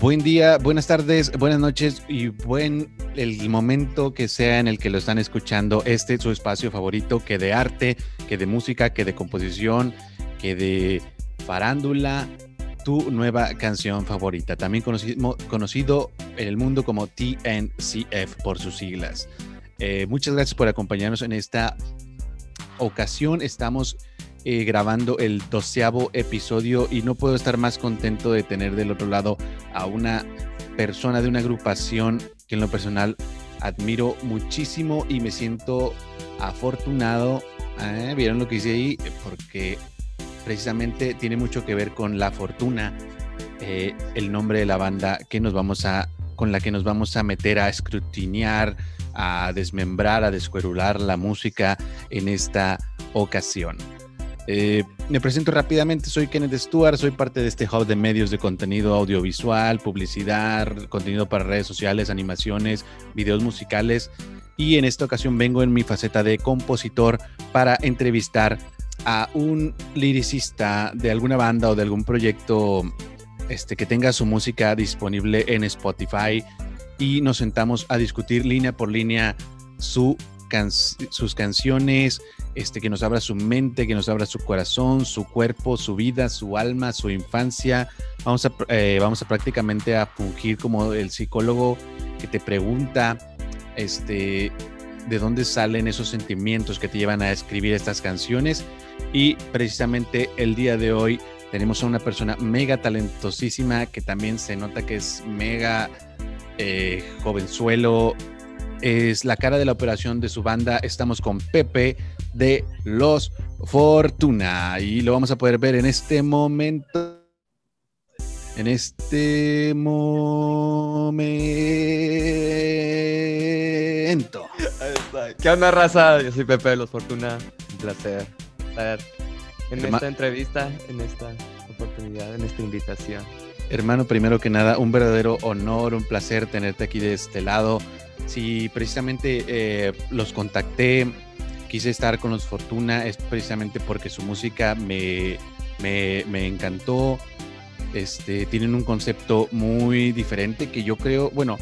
Buen día, buenas tardes, buenas noches y buen el momento que sea en el que lo están escuchando. Este es su espacio favorito, que de arte, que de música, que de composición, que de farándula, tu nueva canción favorita, también conocido, conocido en el mundo como TNCF por sus siglas. Eh, muchas gracias por acompañarnos en esta ocasión. Estamos eh, grabando el doceavo episodio y no puedo estar más contento de tener del otro lado a una persona de una agrupación que en lo personal admiro muchísimo y me siento afortunado. ¿eh? ¿Vieron lo que hice ahí? Porque precisamente tiene mucho que ver con la fortuna, eh, el nombre de la banda que nos vamos a, con la que nos vamos a meter a escrutinear, a desmembrar, a descuerular la música en esta ocasión. Eh, me presento rápidamente, soy Kenneth Stuart, soy parte de este hub de medios de contenido audiovisual, publicidad, contenido para redes sociales, animaciones, videos musicales y en esta ocasión vengo en mi faceta de compositor para entrevistar a un liricista de alguna banda o de algún proyecto este, que tenga su música disponible en Spotify y nos sentamos a discutir línea por línea su sus canciones, este, que nos abra su mente, que nos abra su corazón, su cuerpo, su vida, su alma, su infancia. Vamos a, eh, vamos a prácticamente a fungir como el psicólogo que te pregunta este, de dónde salen esos sentimientos que te llevan a escribir estas canciones. Y precisamente el día de hoy tenemos a una persona mega talentosísima que también se nota que es mega eh, jovenzuelo, es la cara de la operación de su banda. Estamos con Pepe de Los Fortuna y lo vamos a poder ver en este momento. En este momento. ¿Qué onda, raza? Yo soy Pepe de Los Fortuna. Un placer estar en esta entrevista, en esta oportunidad, en esta invitación. Hermano, primero que nada, un verdadero honor, un placer tenerte aquí de este lado. Si precisamente eh, los contacté, quise estar con los Fortuna, es precisamente porque su música me, me, encantó. Este, tienen un concepto muy diferente que yo creo, bueno,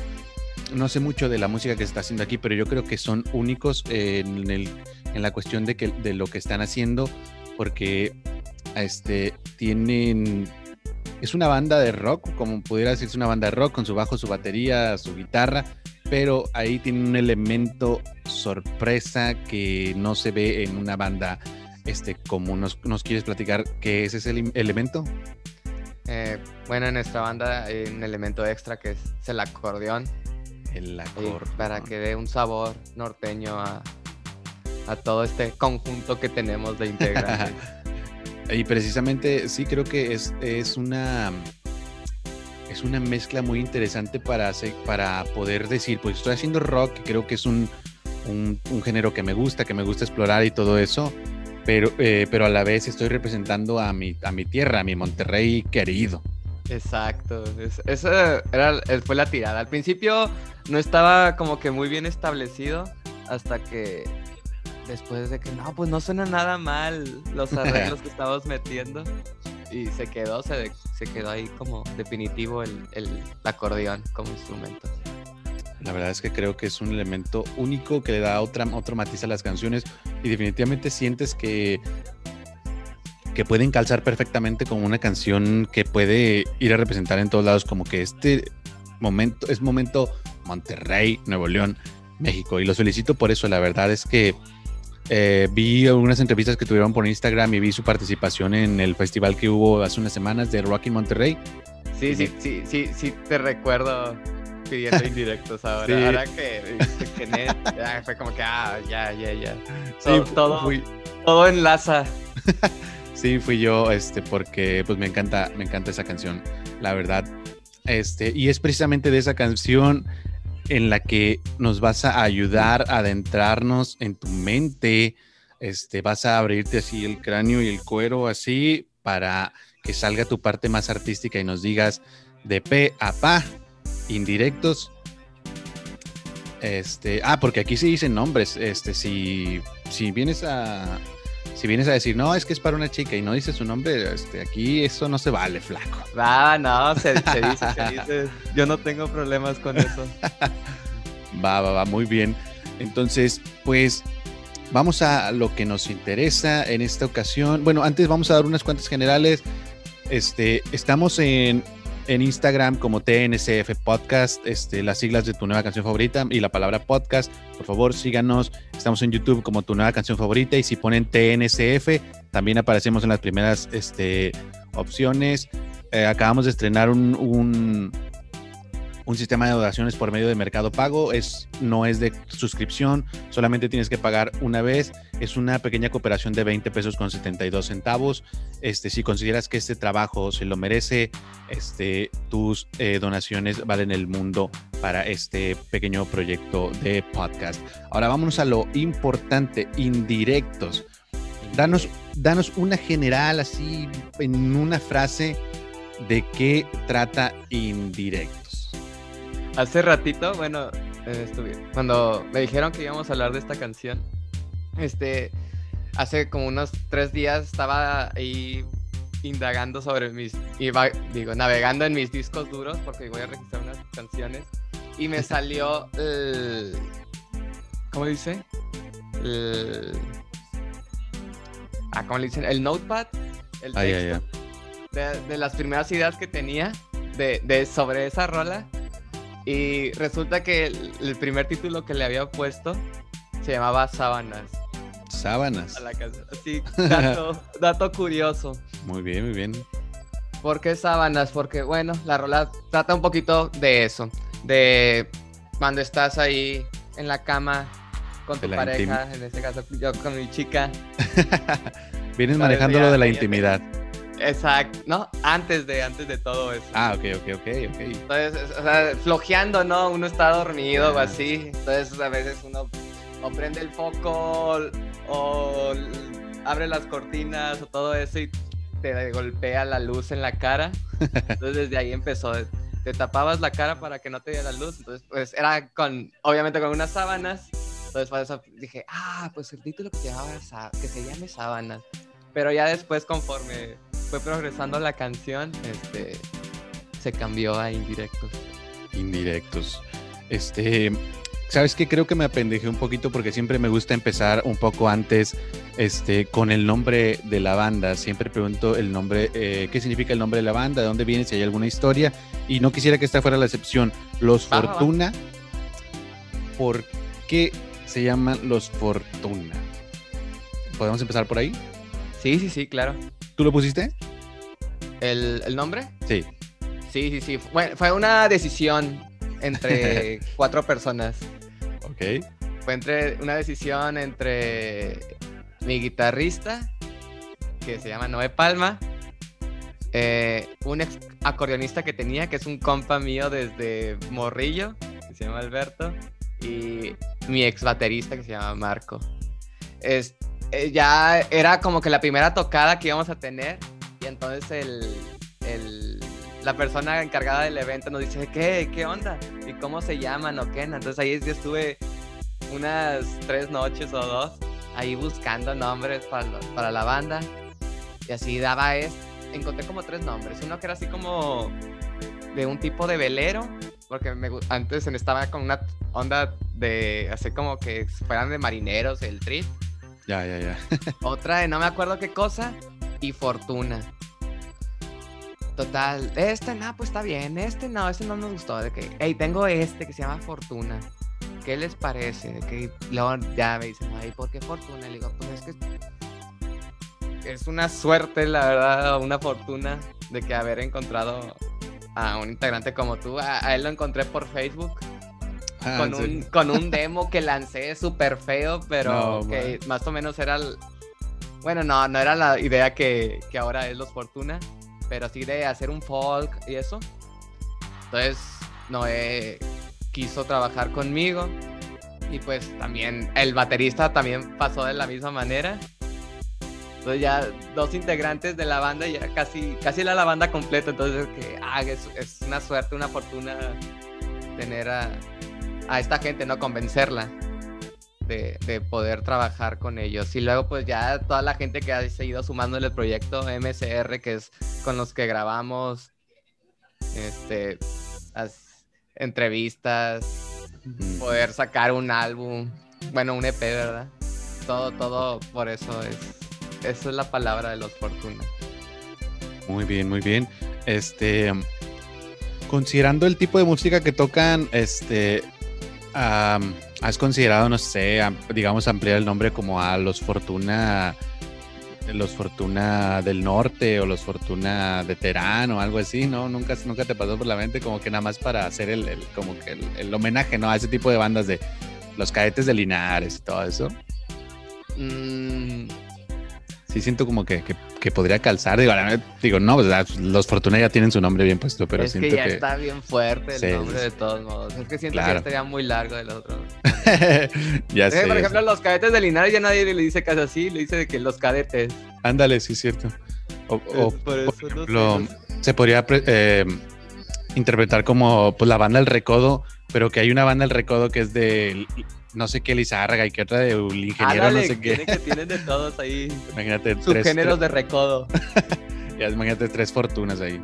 no sé mucho de la música que se está haciendo aquí, pero yo creo que son únicos en, el, en la cuestión de, que, de lo que están haciendo, porque este, tienen es una banda de rock, como pudiera decirse una banda de rock, con su bajo, su batería, su guitarra, pero ahí tiene un elemento sorpresa que no se ve en una banda este, común. ¿Nos, quieres platicar qué es ese elemento? Eh, bueno, en nuestra banda hay un elemento extra que es el acordeón. El acordeón. Para que dé un sabor norteño a, a todo este conjunto que tenemos de integrantes. y precisamente sí creo que es, es una es una mezcla muy interesante para, para poder decir, pues estoy haciendo rock, creo que es un, género que me gusta, que me gusta explorar y todo eso, pero, eh, pero a la vez estoy representando a mi, a mi tierra, a mi Monterrey querido. Exacto, esa era, fue la tirada. Al principio no estaba como que muy bien establecido hasta que después de que no, pues no suena nada mal los arreglos que estamos metiendo y se quedó, se, se quedó ahí como definitivo el, el, acordeón como instrumento. La verdad es que creo que es un elemento único que le da otra, otro matiz a las canciones y definitivamente sientes que, que pueden calzar perfectamente como una canción que puede ir a representar en todos lados, como que este momento es momento Monterrey, Nuevo León, México. Y los felicito por eso, la verdad es que eh, vi algunas entrevistas que tuvieron por Instagram y vi su participación en el festival que hubo hace unas semanas de Rocky Monterrey. Sí, sí, sí, sí, sí, te recuerdo pidiendo indirectos ahora. Ahora que, que fue como que, ah, ya, ya, ya. Todo, sí, todo, fui... todo enlaza. sí, fui yo, este, porque pues me encanta, me encanta esa canción, la verdad. Este, y es precisamente de esa canción en la que nos vas a ayudar a adentrarnos en tu mente, este, vas a abrirte así el cráneo y el cuero así para que salga tu parte más artística y nos digas de P a pa, indirectos. Este, ah, porque aquí se dicen nombres. Este, si, si vienes a, si vienes a decir, no, es que es para una chica y no dices su nombre, este, aquí eso no se vale, flaco. Ah, no, se, se dice, se dice. Yo no tengo problemas con eso. va, va, va, muy bien. Entonces, pues vamos a lo que nos interesa en esta ocasión. Bueno, antes vamos a dar unas cuantas generales. Este, estamos en en Instagram como TNCF Podcast, este, las siglas de tu nueva canción favorita y la palabra podcast. Por favor, síganos. Estamos en YouTube como tu nueva canción favorita y si ponen TNCF, también aparecemos en las primeras este, opciones. Eh, acabamos de estrenar un un sistema de donaciones por medio de Mercado Pago. Es, no es de suscripción, solamente tienes que pagar una vez. Es una pequeña cooperación de 20 pesos con 72 centavos. Este, si consideras que este trabajo se lo merece, este, tus eh, donaciones valen el mundo para este pequeño proyecto de podcast. Ahora vámonos a lo importante, indirectos. Danos, danos una general así en una frase de qué trata indirecto hace ratito, bueno, estuve, cuando me dijeron que íbamos a hablar de esta canción, este, hace como unos tres días estaba ahí indagando sobre mis, iba, digo, navegando en mis discos duros porque voy a registrar unas canciones y me salió el, ¿cómo dice? El, ah, ¿cómo le dicen? El notepad, el texto De, las primeras ideas que tenía de, de sobre esa rola y resulta que el, primer título que le había puesto se llamaba Sábanas. Sábanas. A la casa. Sí, dato, dato curioso. Muy bien, muy bien. ¿Por qué sábanas? Porque, bueno, la rola trata un poquito de eso. De cuando estás ahí en la cama con tu pareja, en este caso yo con mi chica. Vienes manejando lo de la intimidad. Exacto, ¿no? Antes de, antes de todo eso. Ah, ok, ok, ok, ok. Entonces, o sea, flojeando, ¿no? Uno está dormido o así. Entonces, a veces uno o prende el foco o, abre las cortinas o todo eso y te golpea la luz en la cara. Entonces, desde ahí empezó. Te tapabas la cara para que no te diera la luz. Entonces, pues era con, obviamente con unas sábanas. Entonces, por eso dije, ah, pues el título que, que se llame Sábanas. Pero ya después, conforme fue progresando la canción, este, se cambió a indirectos. Indirectos. Este, ¿sabes qué? Creo que me apendejé un poquito porque siempre me gusta empezar un poco antes este, con el nombre de la banda. Siempre pregunto el nombre, eh, qué significa el nombre de la banda, de dónde viene, si hay alguna historia. Y no quisiera que esta fuera la excepción. Los Fortuna, ¿por qué se llaman los Fortuna? ¿Podemos empezar por ahí? Sí, sí, sí, claro. ¿Tú lo pusiste? ¿El, nombre? Sí. Sí, sí, sí. Fue, fue una decisión entre cuatro personas. Ok. Fue entre una decisión entre mi guitarrista, que se llama Noé Palma, eh, un ex acordeonista que tenía, que es un compa mío desde Morrillo, que se llama Alberto, y mi ex baterista, que se llama Marco. Este, eh, ya era como que la primera tocada que íbamos a tener y entonces el, la persona encargada del evento nos dice, ¿qué? ¿Qué onda? ¿Y cómo se llaman o qué? Entonces ahí yo estuve unas tres noches o dos ahí buscando nombres para, para la banda y así daba es encontré como tres nombres uno que era así como de un tipo de velero porque me, antes estaba con una onda de así como que fueran de marineros el trip ya, ya, ya. Otra de no me acuerdo qué cosa y Fortuna. Total, este no, pues está bien, este no, este no me gustó. De que, hey, tengo este que se llama Fortuna. ¿Qué les parece? De que luego ya me dicen, ay, ¿por qué Fortuna? Le digo, pues es que es una suerte, la verdad, una fortuna de que haber encontrado a un integrante como tú. a él lo encontré por Facebook Ah, con, un, con un demo que lancé súper feo, pero que más o menos era... El... Bueno, no, no era la idea que, que ahora es Los Fortuna, pero sí de hacer un folk y eso. Entonces, Noé quiso trabajar conmigo y pues también el baterista también pasó de la misma manera. Entonces ya dos integrantes de la banda, ya casi, casi era la banda completa, entonces que, ah, es, es una suerte, una fortuna tener a, a esta gente, ¿no? Convencerla. de, de, poder trabajar con ellos. Y luego pues ya toda la gente que ha seguido sumando en el proyecto MCR, que es con los que grabamos este, entrevistas, poder sacar un álbum, bueno, un EP, ¿verdad? Todo, todo por eso es, eso es la palabra de los Fortuna. Muy bien, muy bien. Este, considerando el tipo de música que tocan, este, has considerado, no sé, digamos, ampliar el nombre como a los Fortuna, los Fortuna del Norte o los Fortuna de Terán o algo así, ¿no? Nunca, nunca te pasó por la mente como que nada más para hacer el, como que el, homenaje, ¿no? A ese tipo de bandas de los cadetes de Linares y todo eso. Mm. Sí, siento como que, que, podría calzar. Digo, digo no, pues, los Fortuna ya tienen su nombre bien puesto, pero es siento que ya está bien fuerte el nombre de todos modos. Es que siento que estaría muy largo el otro. ya sé. Por ejemplo, los cadetes de Linares ya nadie le dice casi así, le dice de que los cadetes. Ándale, sí, es cierto. O, se podría eh, interpretar como pues, la banda El Recodo, pero que hay una banda El Recodo que es de no sé qué Lizárraga y que otra de un ingeniero, no sé qué. Que tienen de todos ahí. Imagínate. Subgéneros de recodo. ya, imagínate tres fortunas ahí.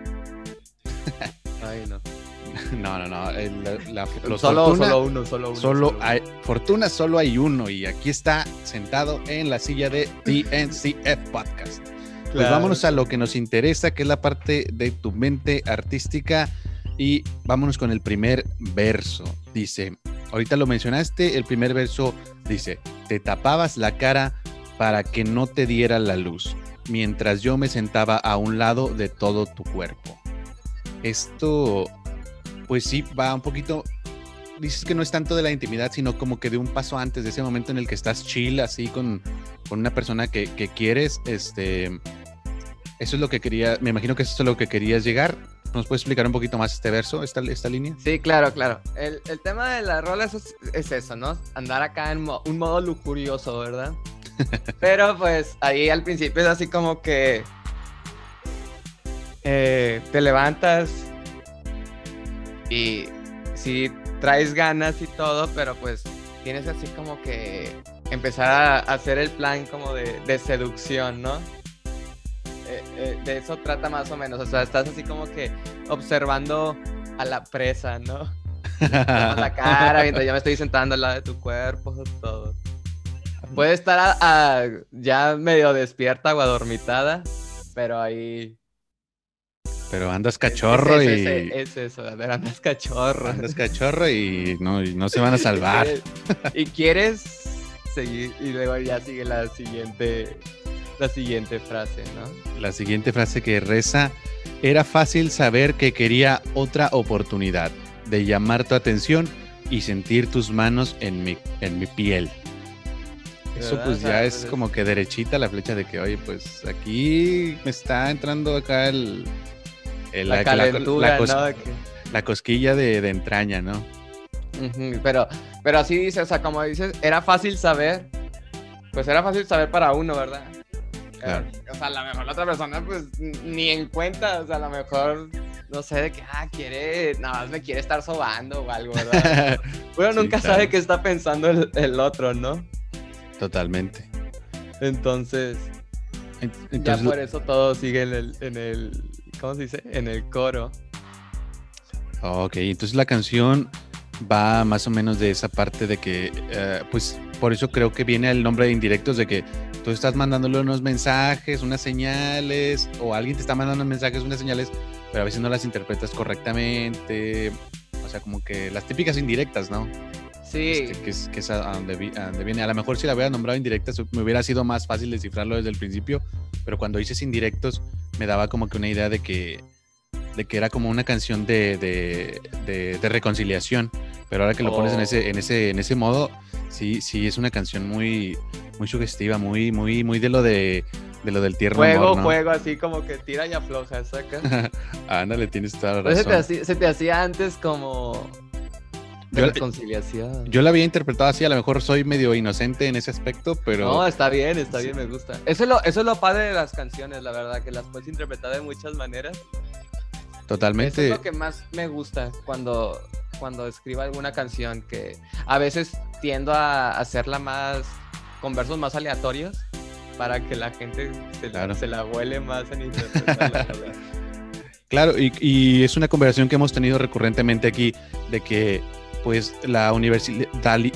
Ay, no. No, no, no. solo, solo uno, solo uno. Solo, hay, fortuna solo hay uno y aquí está sentado en la silla de DNCF Podcast. Pues vámonos a lo que nos interesa, que es la parte de tu mente artística. Y vámonos con el primer verso. Dice, ahorita lo mencionaste, el primer verso dice, te tapabas la cara para que no te diera la luz, mientras yo me sentaba a un lado de todo tu cuerpo. Esto, pues sí, va un poquito, dices que no es tanto de la intimidad, sino como que de un paso antes, de ese momento en el que estás chill, así con, con una persona que, que quieres, este, eso es lo que quería, me imagino que eso es lo que querías llegar ¿Nos puedes explicar un poquito más este verso, esta, esta línea? Sí, claro, claro. El, tema de las rolas es, eso, ¿no? Andar acá en un modo lujurioso, ¿verdad? Pero pues ahí al principio es así como que eh, te levantas y sí traes ganas y todo, pero pues tienes así como que empezar a hacer el plan como de, de seducción, ¿no? Eh, eh, de eso trata más o menos. O sea, estás así como que observando a la presa, ¿no? la cara mientras ya me estoy sentando al lado de tu cuerpo, todo. Puede estar ya medio despierta o adormitada, pero ahí. Pero andas cachorro y. Es, eso, a ver, andas cachorro. Andas cachorro y no, y no se van a salvar. y quieres seguir, y luego ya sigue la siguiente la siguiente frase, ¿no? La siguiente frase que reza, era fácil saber que quería otra oportunidad de llamar tu atención y sentir tus manos en mi, en mi piel. Eso pues ya es como que derechita la flecha de que, oye, pues aquí me está entrando acá el... la, calentura, la, cosquilla de, entraña, ¿no? pero, pero así dice, o sea, como dices, era fácil saber, pues era fácil saber para uno, ¿verdad? O sea, a lo mejor la otra persona, pues, ni en cuenta, o sea, a lo mejor, no sé, de que, ah, quiere, nada más me quiere estar sobando o algo, ¿verdad? Pero nunca sabe qué está pensando el, otro, ¿no? Totalmente. Entonces, ya por eso todo sigue en el, en el, ¿cómo se dice? En el coro. Ok, entonces la canción va más o menos de esa parte de que, eh, pues, por eso creo que viene el nombre de indirectos, de que tú estás mandándole unos mensajes, unas señales, o alguien te está mandando mensajes, unas señales, pero a veces no las interpretas correctamente. O sea, como que las típicas indirectas, ¿no? Sí. Este, que, es, que es a, donde, viene. A lo mejor si la hubiera nombrado indirectas me hubiera sido más fácil descifrarlo desde el principio, pero cuando dices indirectos me daba como que una idea de que, de que era como una canción de, de, de, reconciliación. Pero ahora que lo pones en ese, en ese, en ese modo, sí, sí, es una canción muy, muy sugestiva, muy, muy, muy de lo de, de lo del tierno juego, amor, Juego, así como que tira y afloja, saca. Ándale, tienes toda la razón. Se te, hacía, antes como de reconciliación. Yo la había interpretado así, a lo mejor soy medio inocente en ese aspecto, pero... No, está bien, está bien, me gusta. Eso es, lo, eso es lo padre de las canciones, la verdad, que las puedes interpretar de muchas maneras. Totalmente. Eso es lo que más me gusta cuando cuando escribo alguna canción que a veces tiendo a hacerla más con versos más aleatorios para que la gente se, la, se la huele más en interpretarla. claro, y, y, es una conversación que hemos tenido recurrentemente aquí de que pues la,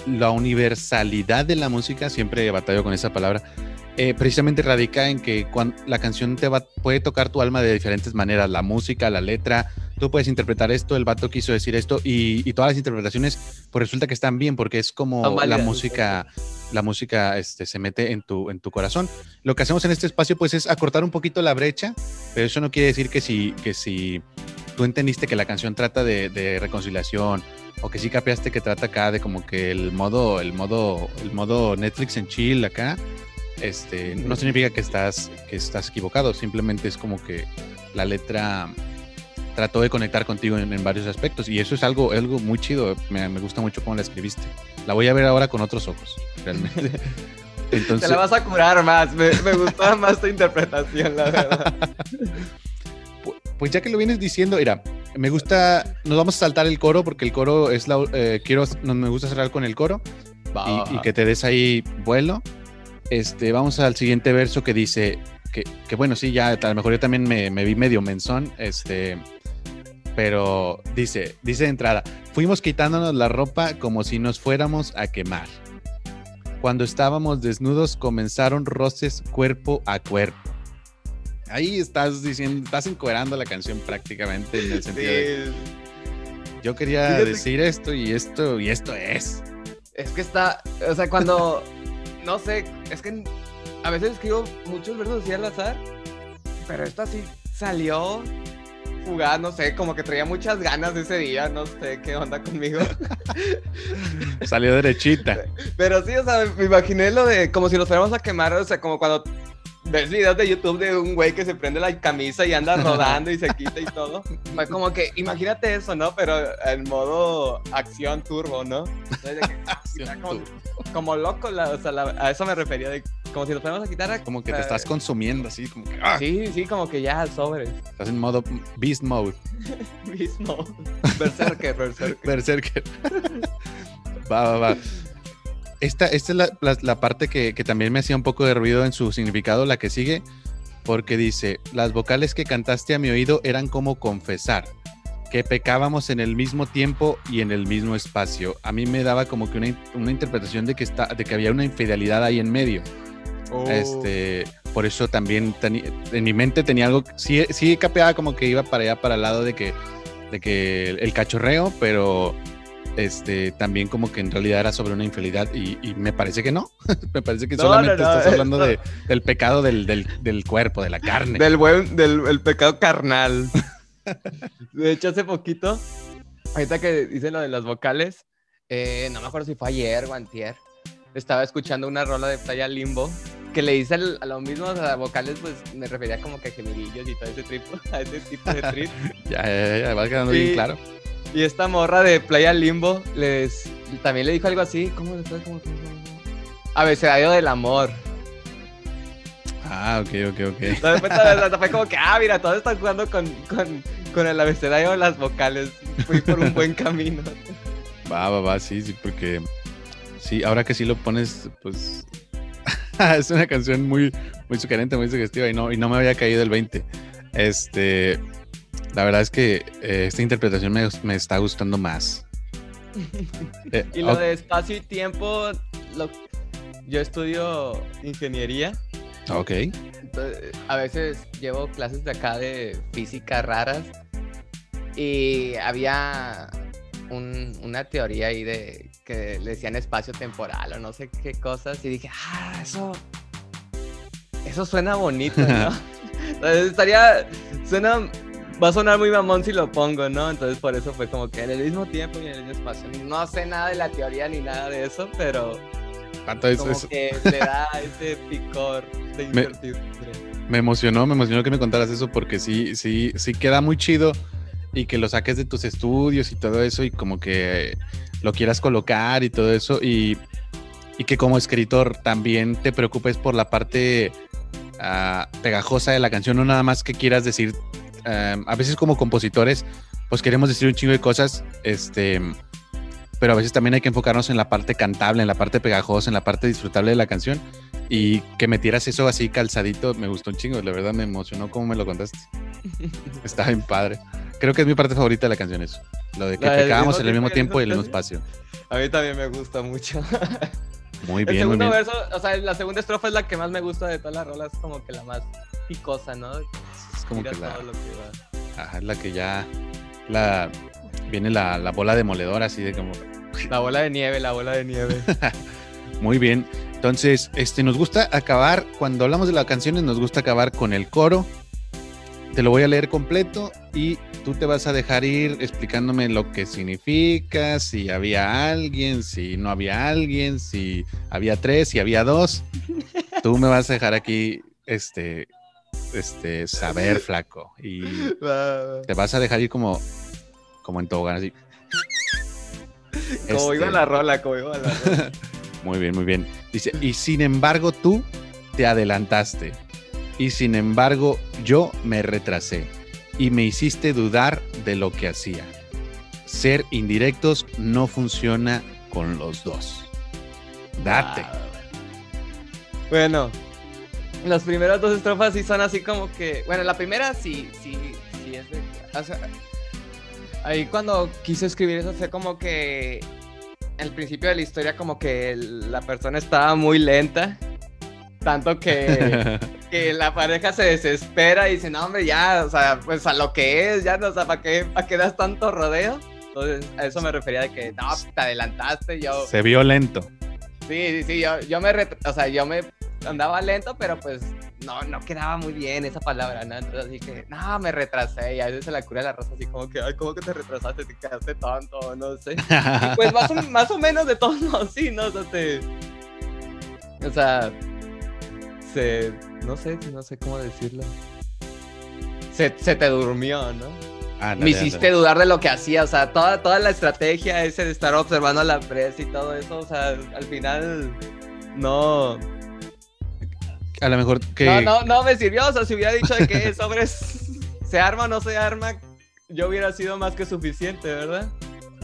la universalidad de la música, siempre he batallado con esa palabra, eh, precisamente radica en que cuando la canción te va, puede tocar tu alma de diferentes maneras, la música, la letra, tú puedes interpretar esto, el vato quiso decir esto y, todas las interpretaciones pues resulta que están bien porque es como la música la música este, se mete en tu, en tu corazón. Lo que hacemos en este espacio pues es acortar un poquito la brecha, pero eso no quiere decir que si, que si tú entendiste que la canción trata de, de reconciliación o que sí capeaste que trata acá de como que el modo, el modo, el modo Netflix en chill acá, este, no significa que estás, que estás equivocado, simplemente es como que la letra trató de conectar contigo en, varios aspectos y eso es algo, algo muy chido, me, gusta mucho cómo la escribiste. La voy a ver ahora con otros ojos, realmente. Entonces... Te la vas a curar más, me, me gustó más tu interpretación, la verdad. Pues ya que lo vienes diciendo, mira, me gusta, nos vamos a saltar el coro porque el coro es la, eh, quiero, no me gusta cerrar con el coro y, que te des ahí vuelo. Este, vamos al siguiente verso que dice, que, que bueno, sí, ya a lo mejor yo también me, me vi medio menzón, este, pero dice, dice de entrada, fuimos quitándonos la ropa como si nos fuéramos a quemar. Cuando estábamos desnudos comenzaron roces cuerpo a cuerpo ahí estás diciendo, estás encuerando la canción prácticamente en el sentido de yo quería decir esto y esto y esto es. Es que está, o sea, cuando no sé, es que a veces escribo muchos versos así al azar, pero esto así salió jugada, no sé, como que traía muchas ganas ese día, no sé qué onda conmigo. Salió derechita. Pero sí, o sea, me imaginé lo de como si nos fuéramos a quemar, o sea, como cuando ves videos de YouTube de un güey que se prende la camisa y anda rodando y se quita y todo. Como que imagínate eso, ¿no? Pero en modo acción turbo, ¿no? como, loco, o sea, a eso me refería, de, como si nos fuéramos a quitar. como que te estás consumiendo, así, como que. ¡ah! Sí, sí, como que ya sobre. Estás en modo Beast Mode. beast Mode. Berserker, Berserker. Berserker. va, va, va esta, esta es la, parte que, también me hacía un poco de ruido en su significado, la que sigue, porque dice, las vocales que cantaste a mi oído eran como confesar, que pecábamos en el mismo tiempo y en el mismo espacio. A mí me daba como que una, interpretación de que, está, de que había una infidelidad ahí en medio. Oh. Este, por eso también en mi mente tenía algo, sí, sí capeaba como que iba para allá, para el lado de que, de que el cachorreo, pero este, también como que en realidad era sobre una infidelidad y, me parece que no. me parece que solamente estás hablando de, del pecado del, del, cuerpo, de la carne. Del buen, del pecado carnal. de hecho, hace poquito, ahorita que dicen lo de las vocales, eh, no me acuerdo si fue ayer o antier, estaba escuchando una rola de Playa Limbo que le dice a lo mismo a las vocales, pues me refería como que a gemidillos y todo ese, tipo, a ese tipo de trip. ya, ya, ya, va quedando bien claro. Y esta morra de Playa Limbo les también le dijo algo así. ¿Cómo le fue? ¿Cómo, Abecedario del amor. Ah, ok, ok, ok. Entonces fue como que, ah, mira, todos están jugando con, con, con el abecedario de las vocales. Fui por un buen camino. Va, va, va, sí, sí, porque sí, ahora que sí lo pones, pues es una canción muy, muy sugerente, muy sugestiva y no, y no me había caído el 20. Este, la verdad es que eh, esta interpretación me, está gustando más. Eh, y lo de espacio y tiempo, yo estudio ingeniería. Ok. a veces llevo clases de acá de física raras y había una teoría ahí de que le decían espacio temporal o no sé qué cosas y dije, ah, eso, eso suena bonito, ¿no? Entonces estaría, suena va a sonar muy mamón si lo pongo, ¿no? Entonces por eso fue como que en el mismo tiempo y en el mismo espacio. No sé nada de la teoría ni nada de eso, pero como que le da ese picor de incertidumbre. Me, emocionó, me emocionó que me contaras eso porque sí, sí, sí queda muy chido y que lo saques de tus estudios y todo eso y como que lo quieras colocar y todo eso y, y que como escritor también te preocupes por la parte uh, pegajosa de la canción, no nada más que quieras decir Em, a veces como compositores pues queremos decir un chingo de cosas, este, pero a veces también hay que enfocarnos en la parte cantable, en la parte pegajosa, en la parte disfrutable de la canción. Y que metieras eso así calzadito, me gustó un chingo, la verdad me emocionó cómo me lo contaste. Está bien padre. Creo que es mi parte favorita de la canción eso. Lo de que pegábamos en el mismo tiempo y en el mismo espacio. A mí también me gusta mucho. Muy bien, el segundo muy bien. verso, o sea, la segunda estrofa es la que más me gusta de todas las rolas, como que la más picosa, ¿no? Como que la, que ajá, es la que ya la viene la, la bola demoledora así de como La bola de nieve, la bola de nieve. Muy bien. Entonces, este, nos gusta acabar, cuando hablamos de las canciones, nos gusta acabar con el coro. Te lo voy a leer completo y tú te vas a dejar ir explicándome lo que significa, si había alguien, si no había alguien, si había tres, si había dos. Tú me vas a dejar aquí, este, este, saber, flaco. Y te vas a dejar ir como, como en tobogán, así. Como iba Este, la rola, como iba la rola. Muy bien, muy bien. Dice, y sin embargo tú te adelantaste. Y sin embargo yo me retrasé. Y me hiciste dudar de lo que hacía. Ser indirectos no funciona con los dos. Date. Bueno, las primeras dos estrofas sí son así como que. Bueno, la primera sí, sí, sí es de. o sea, ahí cuando quise escribir eso fue como que. Al principio de la historia, como que el- la persona estaba muy lenta. Tanto que, que la pareja se desespera y dice, no, hombre, ya, o sea, pues a lo que es, ya, no, o sea, ¿para qué, para qué das tanto rodeo? Entonces, a eso me refería de que, no, te adelantaste, yo, Se vio lento. Sí, sí, sí, yo, yo me, o sea, yo me andaba lento, pero pues no, no quedaba muy bien esa palabra, ¿no? Entonces dije, no, me retrasé y a veces se la cura la rosa así como que, ay, ¿cómo que te retrasaste? Te quedaste tonto, no sé. Y pues más o, más o menos de todos modos, sí, ¿no? O sea, te... O sea, se... No sé, no sé cómo decirlo. Se, se te durmió, ¿no? Me hiciste dudar de lo que hacía, o sea, toda, toda la estrategia ese de estar observando a la presa y todo eso, o sea, al final no, A lo mejor que... no, no, no me sirvió, o sea, si hubiera dicho de que sobres se arma o no se arma, yo hubiera sido más que suficiente, ¿verdad?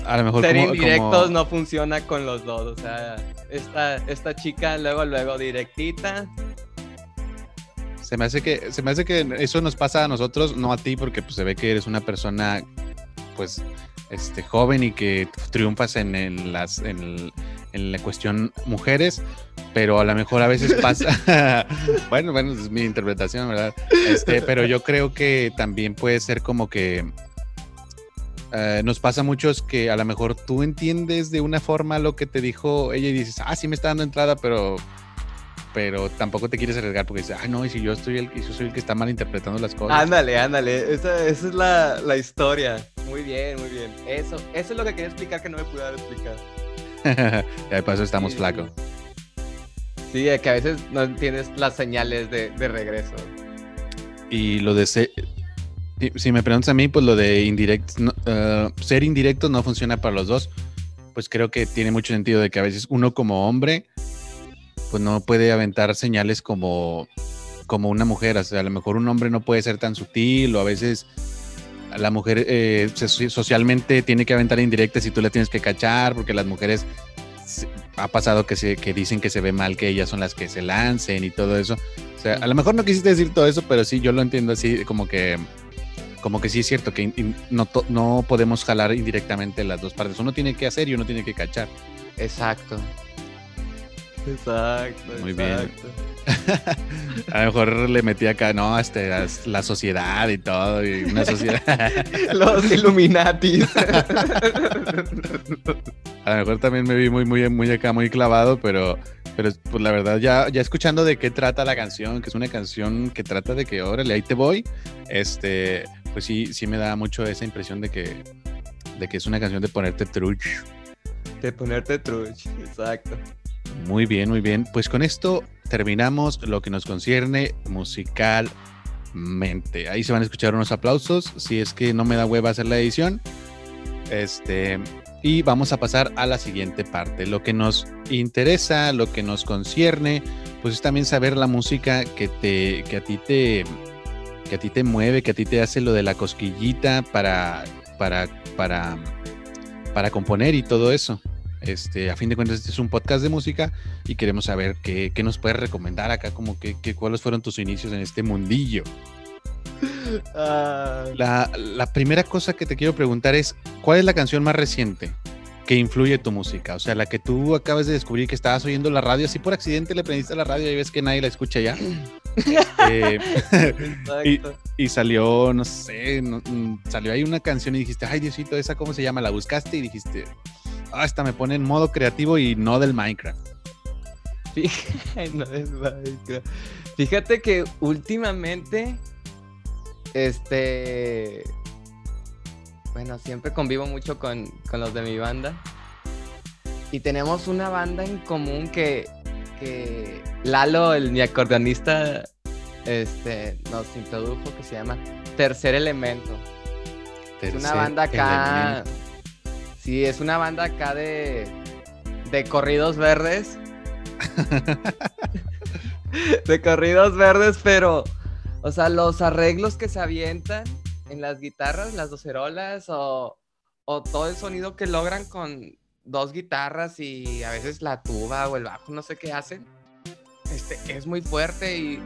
A lo mejor Ser como- indirectos como- no funciona con los dos, o sea, esta, esta chica luego, luego directita, Se me hace que se me hace que eso nos pasa a nosotros, no a ti, porque pues, se ve que eres una persona pues este joven y que triunfas en, las en la cuestión mujeres, pero a lo mejor a veces pasa bueno, bueno, es mi interpretación, ¿verdad? Este, pero yo creo que también puede ser como que eh, nos pasa a muchos que a lo mejor tú entiendes de una forma lo que te dijo ella y dices, ah, sí me está dando entrada, pero pero tampoco te quieres arriesgar porque dices, ay, no, y si yo estoy el, yo soy el que está mal interpretando las cosas. ándale, ándale, esa, esa es la, la historia, muy bien, muy bien, eso, eso es lo que quería explicar que no me pude explicar. ya de paso estamos Sí. flacos. Sí, de que a veces no entiendes las señales de, regreso. Y lo de ser, si, me preguntas a mí, pues lo de indirect, no, eh, ser indirecto no funciona para los dos. Pues creo que tiene mucho sentido de que a veces uno como hombre, pues no puede aventar señales como, como una mujer. O sea, a lo mejor un hombre no puede ser tan sutil o a veces la mujer eh, socialmente tiene que aventar indirectas y tú la tienes que cachar porque las mujeres ha pasado que, se, que dicen que se ve mal que ellas son las que se lancen y todo eso. O sea, a lo mejor no quisiste decir todo eso, pero sí, yo lo entiendo así, como que, como que sí es cierto que no, no podemos jalar indirectamente las dos partes. Uno tiene que hacer y uno tiene que cachar. Exacto. Exacto. Muy bien. exacto. A lo mejor le metí acá, no, este, la sociedad y todo, y una sociedad. Los Illuminatis. A lo mejor también me vi muy, muy, muy acá, muy clavado, pero, pero pues la verdad, ya, ya escuchando de qué trata la canción, que es una canción que trata de que, órale, ahí te voy, este, pues sí, sí me da mucho esa impresión de que, de que es una canción de ponerte truch. de ponerte truch. Exacto. Muy bien, muy bien. Pues con esto terminamos lo que nos concierne musicalmente. Ahí se van a escuchar unos aplausos, si es que no me da hueva hacer la edición. Este, y vamos a pasar a la siguiente parte. Lo que nos interesa, lo que nos concierne, pues es también saber la música que te, que a ti te, que a ti te mueve, que a ti te hace lo de la cosquillita para para, para, para componer y todo eso. Este, a fin de cuentas, este es un podcast de música y queremos saber qué, qué nos puedes recomendar acá, como que, que, cuáles fueron tus inicios en este mundillo. Ah, La, la primera cosa que te quiero preguntar es, ¿cuál es la canción más reciente que influye tu música? O sea, la que tú acabas de descubrir que estabas oyendo la radio, así por accidente le prendiste a la radio y ves que nadie la escucha ya. Eh, y, salió, no sé, no- mm, salió ahí una canción y dijiste, ay Diosito, ¿esa cómo se llama? La buscaste y dijiste, esta me pone en modo creativo y no del Minecraft. Fíjate, no es Minecraft. Fíjate que últimamente, este, bueno, siempre convivo mucho con, con los de mi banda. Y tenemos una banda en común que, que Lalo, el mi acordeonista, este, nos introdujo que se llama Tercer Elemento. Es una Tercer banda acá. elemento. Sí, es una banda acá de. de corridos verdes. de corridos verdes, pero. O sea, los arreglos que se avientan en las guitarras, las docerolas, o, o todo el sonido que logran con dos guitarras y a veces la tuba o el bajo, no sé qué hacen. Este, es muy fuerte y.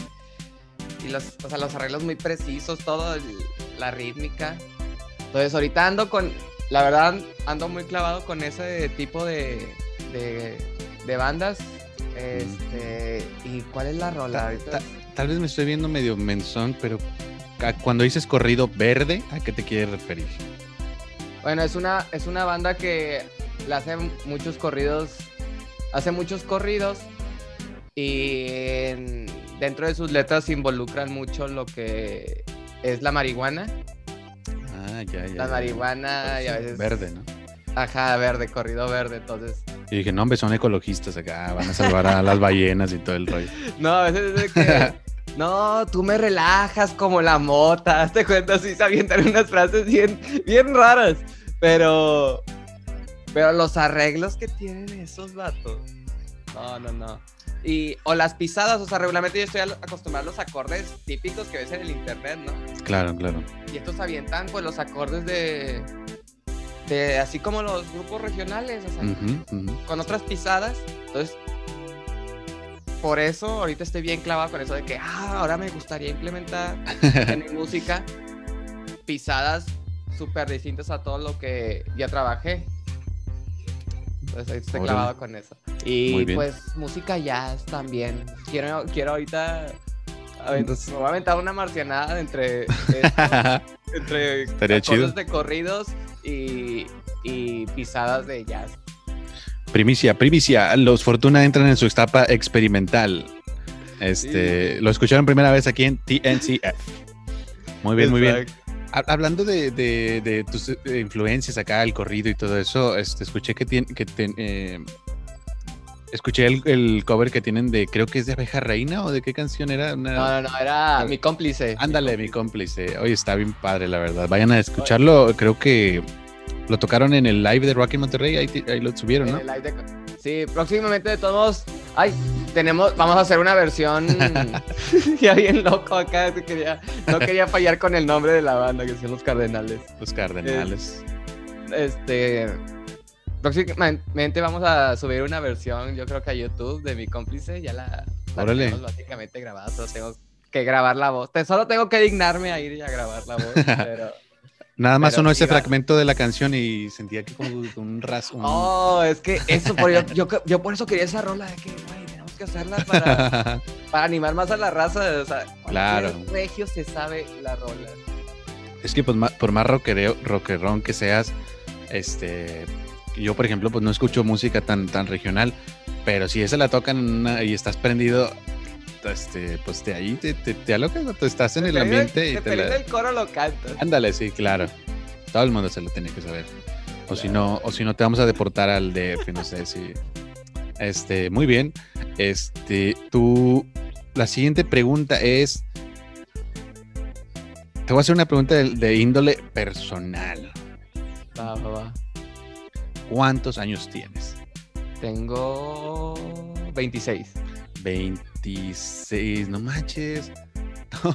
Y los, o sea, los arreglos muy precisos, todo, el- la rítmica. Entonces, ahorita ando con, la verdad, ando muy clavado con ese tipo de, de, de bandas. Este, ¿y cuál es la rola? Ta- tal vez me estoy viendo medio menzón, pero cuando dices corrido verde, ¿a qué te quieres referir? Bueno, es una, es una banda que le hace muchos corridos, hace muchos corridos y en- dentro de sus letras involucran mucho lo que es la marihuana, Ah, ya, ya. la marihuana y a veces Verde, ¿no? ajá, verde, corrido verde, entonces Y dije, no, hombre, son ecologistas acá, van a salvar a las ballenas y todo el rollo. No, a veces es de que. No, tú me relajas como la mota. Te cuento así, se avientan unas frases bien, bien raras. Pero. Pero los arreglos que tienen esos vatos. No, no, no. Y, o las pisadas, o sea, regularmente yo estoy acostumbrado a los acordes típicos que ves en el internet, ¿no? Claro, claro. Y estos avientan, pues, los acordes de. de así como los grupos regionales, o sea, con otras pisadas. Entonces, por eso ahorita estoy bien clavado con eso de que, ah, ahora me gustaría implementar en mi música pisadas súper distintas a todo lo que ya trabajé. Estoy clavado con eso. Y pues música jazz también. Quiero, quiero ahorita... Entonces- Me voy a aventar una marcianada entre, entre chido. de corridos y, y pisadas de jazz. Primicia, primicia. Los Fortuna entran en su etapa experimental. Este, Sí. lo escucharon primera vez aquí en TNCF. Muy bien, muy bien. Hablando de, de- de tus eh, influencias acá, el corrido y todo eso, este, escuché que tiene, que ten- eh, escuché el, el cover que tienen de, creo que es de Abeja Reina o de qué canción era. Una- No, no, no, era mi cómplice. Ándale, mi cómplice. Oye, está bien padre, la verdad. Vayan a escucharlo. Creo que lo tocaron en el live de Rock in Monterrey. Ahí, ahí lo subieron, En ¿no? el live de- Sí, próximamente de todos modos, ay, tenemos, vamos a hacer una versión ya bien loco acá, que quería, no quería fallar con el nombre de la banda, que son los Cardenales. Los Cardenales. Este, próximamente vamos a subir una versión, yo creo que a YouTube de mi cómplice, ya la, la tenemos básicamente grabada, solo tengo que grabar la voz, solo tengo que dignarme a ir y a grabar la voz, pero... Nada más pero sonó ese fragmento de la canción y sentía que como un ras. un- Oh, es que eso, por, yo, yo, yo por eso quería esa rola de que, güey, que hacerla para, para animar más a la raza. O sea, Claro. regio se sabe la rola. Es que pues, por más rockereo, rockerón que seas, este, yo por ejemplo pues no escucho música tan, tan regional, pero si esa la tocan una- y estás prendido, este, pues de ahí te, te, te alocas. Tú estás en el ambiente y te la... del coro lo cantas. Ándale, sí, claro. Todo el mundo se lo tiene que saber. O si no, o si no te vamos a deportar al DF, no sé si. Este, muy bien. Este, tú. La siguiente pregunta es. Te voy a hacer una pregunta de, de índole personal. Va, va, va. ¿Cuántos años tienes? Tengo 26. 26, no manches.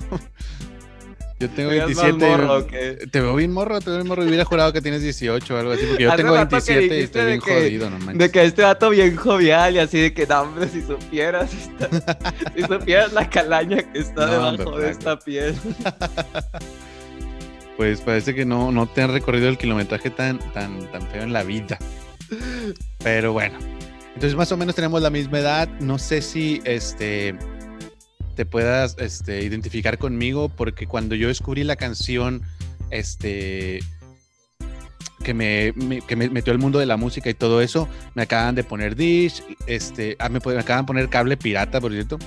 Yo tengo ¿Te veías más 27. morro? Te veo bien morro, te veo bien morro. Hubiera jurado que tienes 18 o algo así, porque yo tengo rato que 27 y estoy bien que- jodido, no manches. De que este vato bien jovial y así de que, no, hombre, si supieras, esta- si supieras la calaña que está No, debajo hombre, de esta piel. Pues parece que no, no te han recorrido el kilometraje tan, tan, tan feo en la vida. Pero bueno. Entonces más o menos tenemos la misma edad. No sé si este te puedas este, identificar conmigo, porque cuando yo descubrí la canción, este que me, metió al mundo de la música y todo eso, me acaban de poner Dish, este, ah, me, acaban de poner cable pirata, por cierto,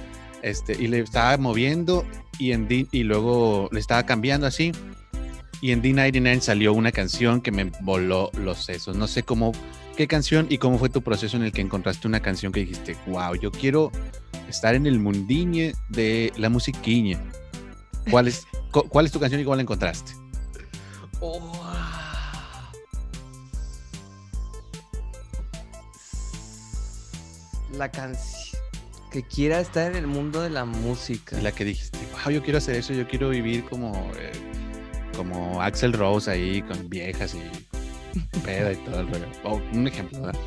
este, y le estaba moviendo y luego le estaba cambiando así. Y en D99 salió una canción que me voló los sesos. No sé cómo, qué canción y cómo fue tu proceso en el que encontraste una canción que dijiste, wow, yo quiero estar en el mundiñe de la musiquiña. ¿Cuál es, cu- ¿Cuál es tu canción y cómo la encontraste? Oh. La canción que quiera estar en el mundo de la música. La que dijiste, wow, yo quiero hacer eso, yo quiero vivir como, eh, como Axel Rose ahí, con viejas y peda y todo el rollo. Oh, un ejemplo, ¿verdad?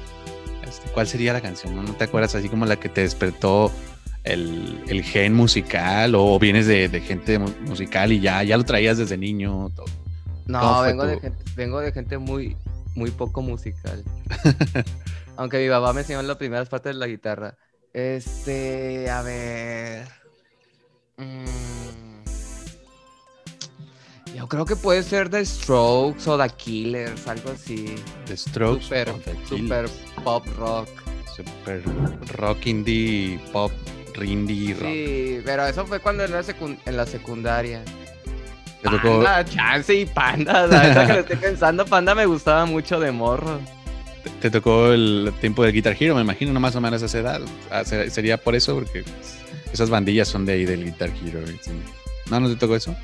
Este, ¿Cuál sería la canción? ¿No? ¿No te acuerdas así como la que te despertó el, el gen musical o vienes de, de gente mu- musical y ya, ya lo traías desde niño? todo? ¿Cómo No, fue vengo de, tu- gente, vengo de gente muy, muy poco musical. Aunque mi papá me enseñó las primeras partes de la guitarra. Este, a ver. mm, yo creo que puede ser The Strokes o The Killers, algo así. The Strokes, Super, o The super pop rock. super rock indie, pop, indie rock. Sí, pero eso fue cuando en la, en la secundaria. Panda, Chance y Panda. La verdad que lo estoy pensando, Panda me gustaba mucho de morro. Te tocó el tiempo del Guitar Hero, me imagino, no más o menos a esa edad. Ah, se- Sería por eso, porque esas bandillas son de ahí del Guitar Hero. sí. ¿No, no te tocó eso?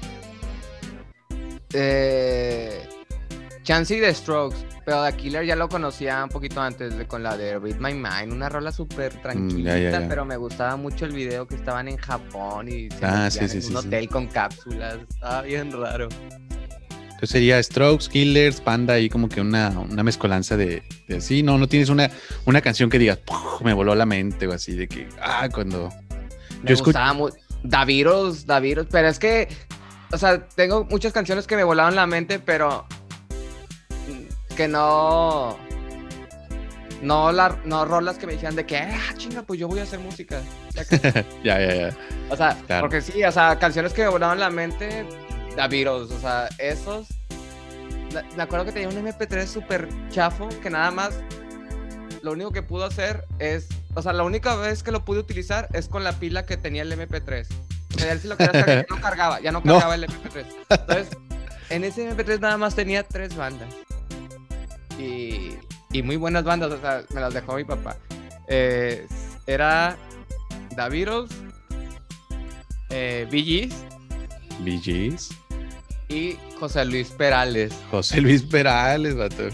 Eh, Chance y The Strokes, pero The Killer ya lo conocía un poquito antes de, con la de Read My Mind, una rola súper tranquilita, Mm, ya, ya. pero me gustaba mucho el video que estaban en Japón y se Ah, metían sí, sí, en sí, un hotel con cápsulas, estaba bien raro. Entonces sería Strokes, Killers, Panda, y como que una, una mezcolanza de, de así. No, no tienes una, una canción que digas, me voló la mente o así, de que, ah, cuando. Me Yo escucho. gustaba mucho. Daviros, Daviros, pero es que, o sea, tengo muchas canciones que me volaron la mente, pero que no, no, la, no rolas que me dijeran de que, ah, chinga, pues yo voy a hacer música. Ya Ya, ya. O sea, Claro. porque sí, o sea, canciones que me volaron la mente, Daviros, o sea, esos. Me acuerdo que tenía un MP3 súper chafo que nada más lo único que pudo hacer es, o sea, la única vez que lo pude utilizar es con la pila que tenía el MP3. O sea, ya si lo querías cargar, ya no cargaba, ya no No. cargaba el MP3. Entonces, en ese MP3 nada más tenía tres bandas. Y, y muy buenas bandas, o sea, me las dejó mi papá. Eh, era The Beatles, eh, y José Luis Perales. José Luis Perales, vato.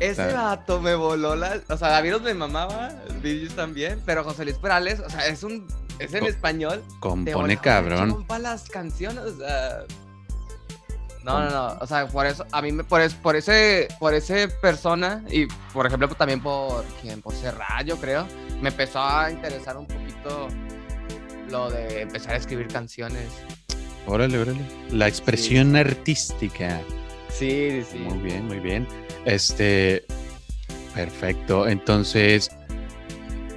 Ese Claro. vato me voló la. O sea, David me mamaba, Gees también, pero José Luis Perales, o sea, es un. Es en Co- español. Compone cabrón. Las canciones. No, no, no. O sea, por eso, a mí me, por, es- por ese, por ese persona, y por ejemplo, pues, también por quién, por Serrat, yo creo, me empezó a interesar un poquito lo de empezar a escribir canciones. Órale, órale. La expresión artística. Sí, sí, Muy bien, muy bien. Este, perfecto. Entonces,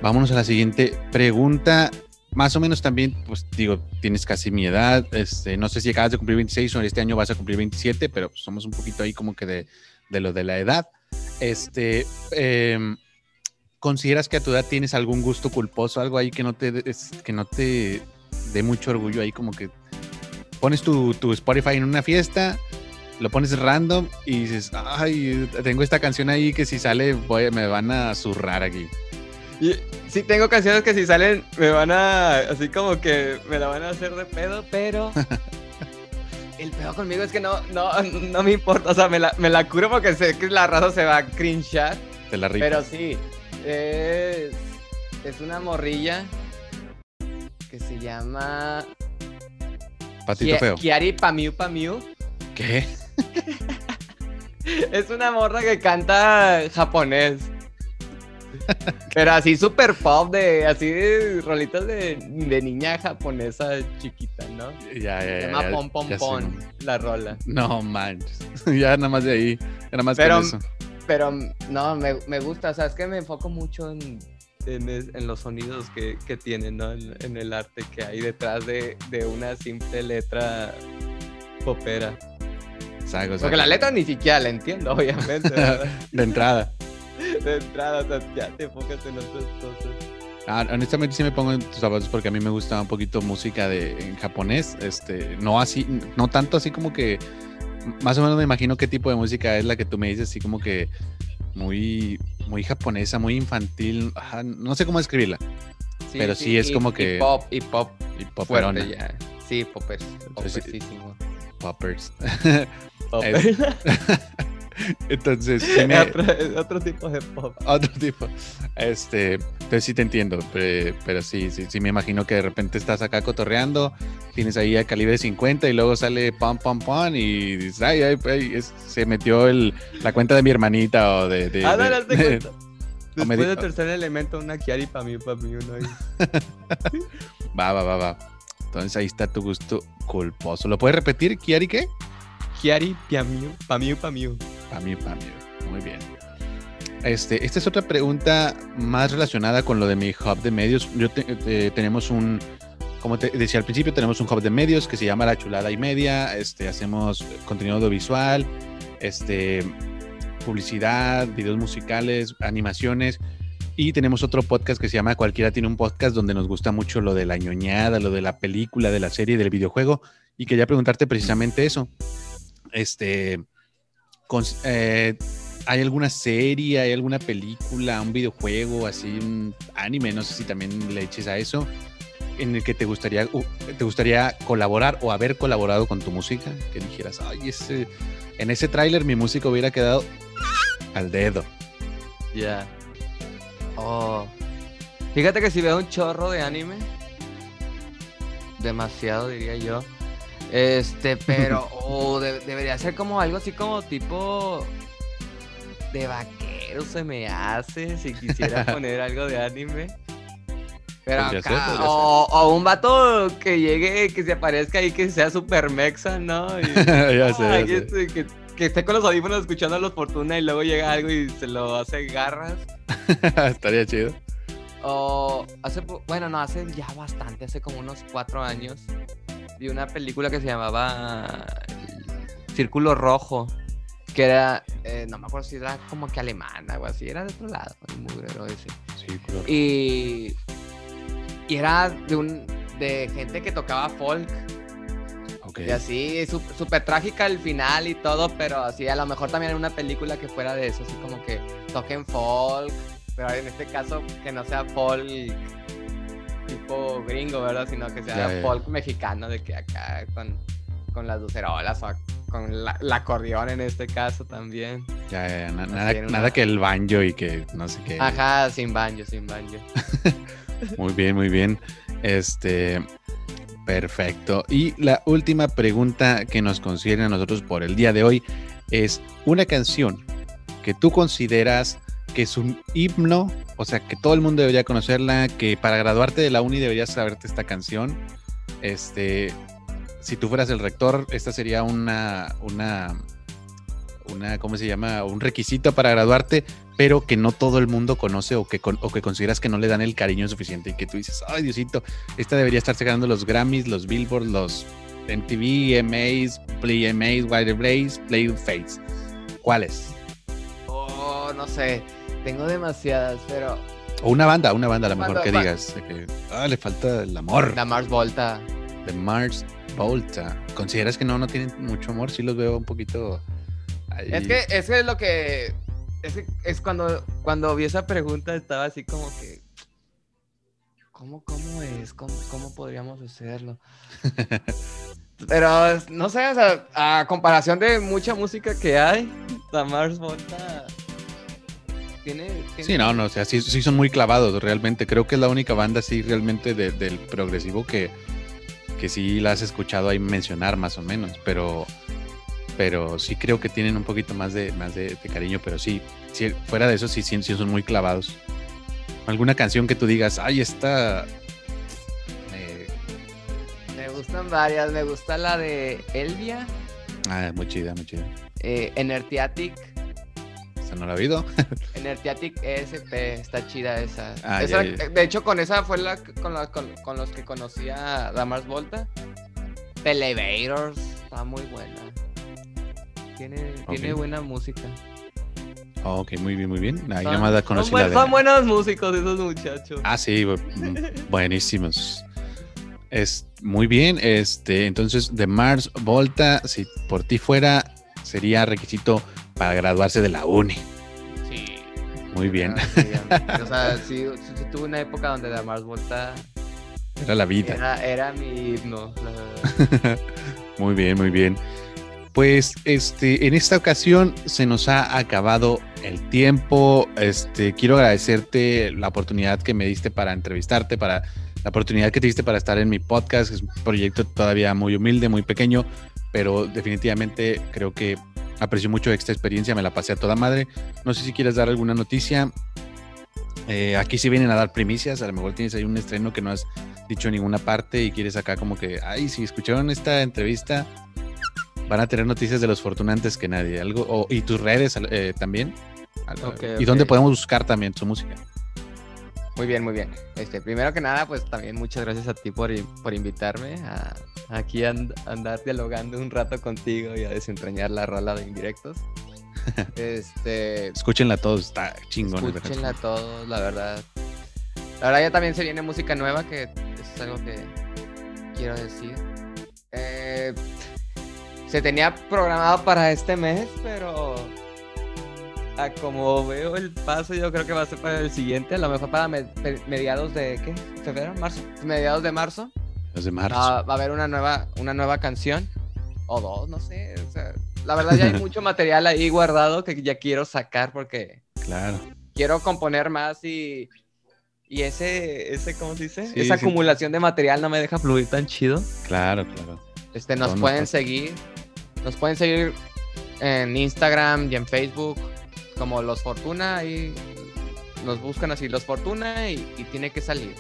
vámonos a la siguiente pregunta. Más o menos también, pues digo, tienes casi mi edad. Este, no sé si acabas de cumplir 26 o este año vas a cumplir 27, pero pues, somos un poquito ahí como que de, de lo de la edad. Este, em, ¿consideras que a tu edad tienes algún gusto culposo, algo ahí que no te, des- que no te dé mucho orgullo ahí como que pones tu, tu Spotify en una fiesta, lo pones random y dices, ay, tengo esta canción ahí que si sale voy- me van a zurrar aquí. Y sí tengo canciones que si salen me van a, así como que me la van a hacer de pedo, pero el pedo conmigo es que no, no, no me importa, o sea, me la, me la curo porque sé que la raza se va a cringear, Te la rifas. pero sí, es, es una morrilla que se llama Patito Ki- feo. Kiari Pamiu Pamiu. ¿Qué? Es una morra que canta japonés. Pero así super pop, de así de rolitas de, de niña japonesa chiquita, ¿no? Ya, ya, Se llama ya- Pom Pom ya. Pom, la rola. No manches. ya nada más de ahí. Nada más Pero- eso. Pero no, me, me gusta, o sea, es que me enfoco mucho en, en, es- en los sonidos que, que tiene, ¿no? En, en el arte que hay detrás de, de una simple letra popera. Saco, saco. Porque la letra ni siquiera la entiendo, obviamente. De entrada. De entrada, o sea, ya te enfocas en otras cosas. Ah, honestamente sí me pongo en tus zapatos porque a mí me gusta un poquito música de en japonés, este, no así, no tanto así como que, más o menos me imagino qué tipo de música es la que tú me dices, así como que muy, muy japonesa, muy infantil, ajá, no sé cómo describirla, Pero sí es y- como y que- pop, y pop y poperona, fuerte ya. Sí, Entonces, sí. popersísimo. poppers. Entonces, sí me- otro, tipo de pop. otro tipo. Este, entonces sí te entiendo, pe- pero, sí, sí, sí me imagino que de repente estás acá cotorreando, tienes ahí a calibre 50 y luego sale pam, pam, pam y dices, ay, ay, ay, es- se metió el, la cuenta de mi hermanita o de... de- Ah, de- dale, hazte cuenta. o me Después del tercer elemento, una Kiari para mí, para mí, uno ahí. va, va, va, va. Entonces ahí está tu gusto culposo. ¿Lo puedes repetir, Kiari, qué? Kiari. Para mí, para mí. Muy bien. Este, esta es otra pregunta más relacionada con lo de mi hub de medios. Yo te- tenemos un, como te decía al principio, tenemos un hub de medios que se llama La Chulada y Media. Este, hacemos contenido audiovisual, este, publicidad, videos musicales, animaciones. Y tenemos otro podcast que se llama Cualquiera tiene un podcast donde nos gusta mucho lo de la ñoñada, lo de la película, de la serie, del videojuego. Y quería preguntarte precisamente eso. Este, eh, ¿hay alguna serie, hay alguna película, un videojuego, así, un anime, no sé si también le eches a eso, en el que te gustaría, te gustaría colaborar o haber colaborado con tu música? Que dijeras, ay, ese, en ese tráiler mi música hubiera quedado al dedo. Ya. Oh. Fíjate que si veo un chorro de anime, demasiado diría yo. Este, pero oh, de- debería ser como algo así como tipo de vaquero se me hace si quisiera poner algo de anime. Pero acá, ser. o, o un vato que llegue, que se aparezca ahí, que sea super mexa, ¿no? Y- ya sé, ya Ay, sé. este, que, que esté con los audífonos escuchando a los Fortuna y luego llega algo y se lo hace garras. Estaría chido. O hace, bueno, no, hace ya bastante, hace como unos cuatro años, vi una película que se llamaba Círculo Rojo, que era, eh, no me acuerdo si era como que alemana o así, era de otro lado, el mugrero ese. Sí, claro. Y, y era de, un, de gente que tocaba folk. Ok. Y así, súper trágica el final y todo, pero así a lo mejor también en una película que fuera de eso, así como que toquen folk, pero en este caso que no sea folk tipo gringo, ¿verdad? Sino que sea ya. folk mexicano, de que acá con, con las lucerolas o con la, el acordeón en este caso también. Ya, ya, ya, na- nada, nada que el banjo y que no sé qué. Ajá, sin banjo, sin banjo. Muy bien, muy bien. Este, perfecto. Y la última pregunta que nos consideren a nosotros por el día de hoy es una canción que tú consideras que es un himno, o sea, que todo el mundo debería conocerla, que para graduarte de la uni deberías saberte esta canción. Este, si tú fueras el rector, esta sería una, una, una, ¿cómo se llama? Un requisito para graduarte, pero que no todo el mundo conoce o que, o que consideras que no le dan el cariño suficiente y que tú dices, ay Diosito, esta debería estarse ganando los Grammys, los Billboard, los MTV, MAs, Play MAs, Wider Blaze, Play Face. ¿Cuáles? Oh, no sé, tengo demasiadas, pero O una banda, una banda a lo mejor que digas, que, ah, le falta el amor la Mars Volta. de Mars Volta. ¿Consideras que no, no tienen mucho amor? Sí los veo un poquito... ahí. Es que, es que lo que. Es, que- es cuando, cuando vi esa pregunta estaba así como que. ¿Cómo, cómo es? ¿Cómo, cómo podríamos hacerlo? Pero no sé, o sea, a comparación de mucha música que hay, la Mars Volta tiene. tiene- Sí, no, no, o sea, sí, sí son muy clavados realmente. Creo que es la única banda, sí, realmente de- del progresivo que, que sí la has escuchado ahí mencionar más o menos, pero, pero sí creo que tienen un poquito más de, más de, cariño, pero sí, sí, fuera de eso sí, sí, son muy clavados. ¿Alguna canción que tú digas, ay, esta... Me gustan varias, me gusta la de Elvia. Ah, muy chida, muy chida. Eh, Enertiatic no la he oído. Energetic ESP, está chida esa. Ah, de hecho, con esa fue la con, con, los que conocí a Damars Volta. The Elevators, está muy buena. Tiene, tiene buena música. ok, muy bien, muy bien. son, son, buenos músicos esos muchachos. Ah, sí, mm, buenísimos. Es muy bien. Este, entonces, de Mars Volta, si por ti fuera, sería requisito para graduarse de la uni. Sí. Muy bien. o sea, sí, tuve una época donde la Mars Volta era la vida. Era, mi himno. muy bien, muy bien. Pues este, en esta ocasión se nos ha acabado el tiempo. Este, quiero agradecerte la oportunidad que me diste para entrevistarte, para la oportunidad que te diste para estar en mi podcast. Es un proyecto todavía muy humilde, muy pequeño, pero definitivamente creo que aprecio mucho esta experiencia, me la pasé a toda madre. No sé si quieres dar alguna noticia. Eh, aquí sí vienen a dar primicias, a lo mejor tienes ahí un estreno que no has dicho en ninguna parte y quieres acá como que, ay, si escucharon esta entrevista, van a tener noticias de los fortunantes que nadie. Algo, y tus redes eh, también. y dónde podemos buscar también su música. Muy bien, muy bien. Este, primero que nada, pues también muchas gracias a ti por, por invitarme a aquí a andar dialogando un rato contigo y a desentrañar la rola de indirectos. Este, escúchenla todos, está chingón. Escúchenla todos, la verdad. La verdad ya también se viene música nueva, que es algo que quiero decir. Eh, se tenía programado para este mes, pero como veo el paso, yo creo que va a ser para el siguiente, a lo mejor para mediados de, ¿qué? ¿Febrero? ¿Marzo? Mediados de marzo. De marzo. Va, a haber una nueva, una nueva canción, o dos, no sé, o sea, la verdad ya hay mucho material ahí guardado que ya quiero sacar porque... Claro. Quiero componer más y... Y ese, ese ¿cómo se dice? Esa acumulación de material no me deja fluir tan chido. Claro, claro. Este, nos pueden seguir. Nos pueden seguir en Instagram y en Facebook como Los Fortuna, y nos buscan así, Los Fortuna y, tiene que salir.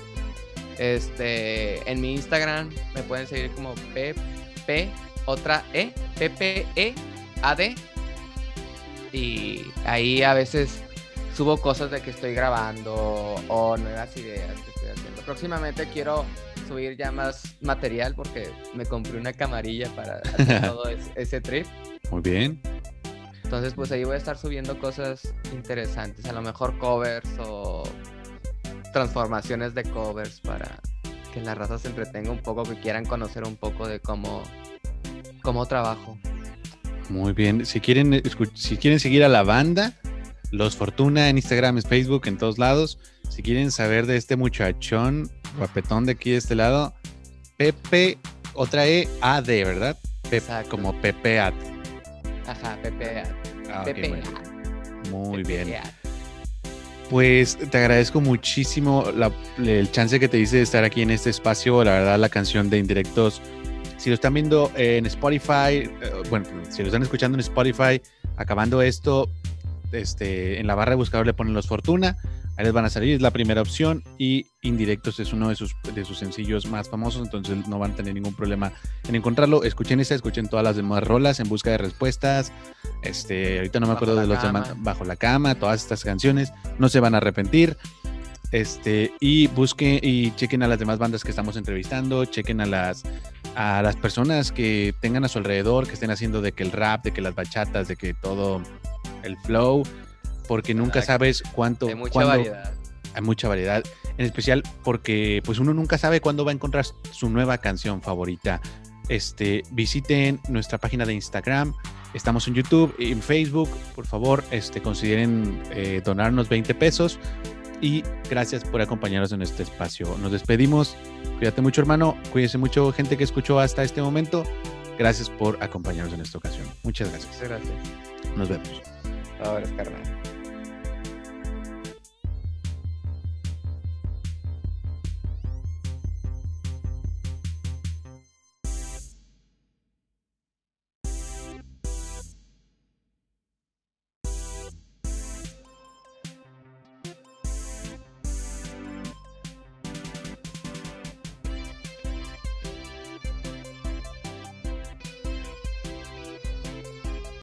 Este, en mi Instagram me pueden seguir como PP, otra E, PPE, AD. Y ahí a veces subo cosas de que estoy grabando o nuevas ideas que estoy haciendo. Próximamente quiero subir ya más material porque me compré una camarilla para hacer todo ese trip. Muy bien. Entonces, pues ahí voy a estar subiendo cosas interesantes, a lo mejor covers o transformaciones de covers para que la raza se entretenga un poco, que quieran conocer un poco de cómo, cómo trabajo. Muy bien, si quieren, si quieren seguir a la banda, Los Fortuna en Instagram, en Facebook, en todos lados. Si quieren saber de este muchachón guapetón de aquí de este lado, Pepe, otra E, A, D, ¿verdad? Pepe, como Pepe Ad. Ajá, Pepe. Ah, Muy bien. Pues te agradezco muchísimo el chance que te hice de estar aquí en este espacio. La verdad, la canción de Indirectos, si lo están viendo en Spotify, eh, bueno, si lo están escuchando en Spotify, acabando esto, este, en la barra de buscador le ponen los Fortuna Ahí les van a salir, es la primera opción y Indirectos es uno de sus, de sus sencillos más famosos, entonces no van a tener ningún problema en encontrarlo. Escuchen esta, escuchen todas las demás rolas en busca de respuestas. Este, ahorita no me acuerdo de los demás, Bajo la cama, todas estas canciones, no se van a arrepentir. Este, y busquen y chequen a las demás bandas que estamos entrevistando, chequen a las a las personas que tengan a su alrededor, que estén haciendo de que el rap, de que las bachatas, de que todo el flow porque nunca sabes cuánto. Hay mucha variedad. Hay mucha variedad, en especial porque pues uno nunca sabe cuándo va a encontrar su nueva canción favorita. Este, visiten nuestra página de Instagram, estamos en YouTube, en Facebook, por favor, este, consideren eh, donarnos 20 pesos y gracias por acompañarnos en este espacio. Nos despedimos, cuídate mucho hermano, cuídense mucho gente que escuchó hasta este momento. Gracias por acompañarnos en esta ocasión. Muchas gracias. Gracias. Nos vemos. Ahora, carnal.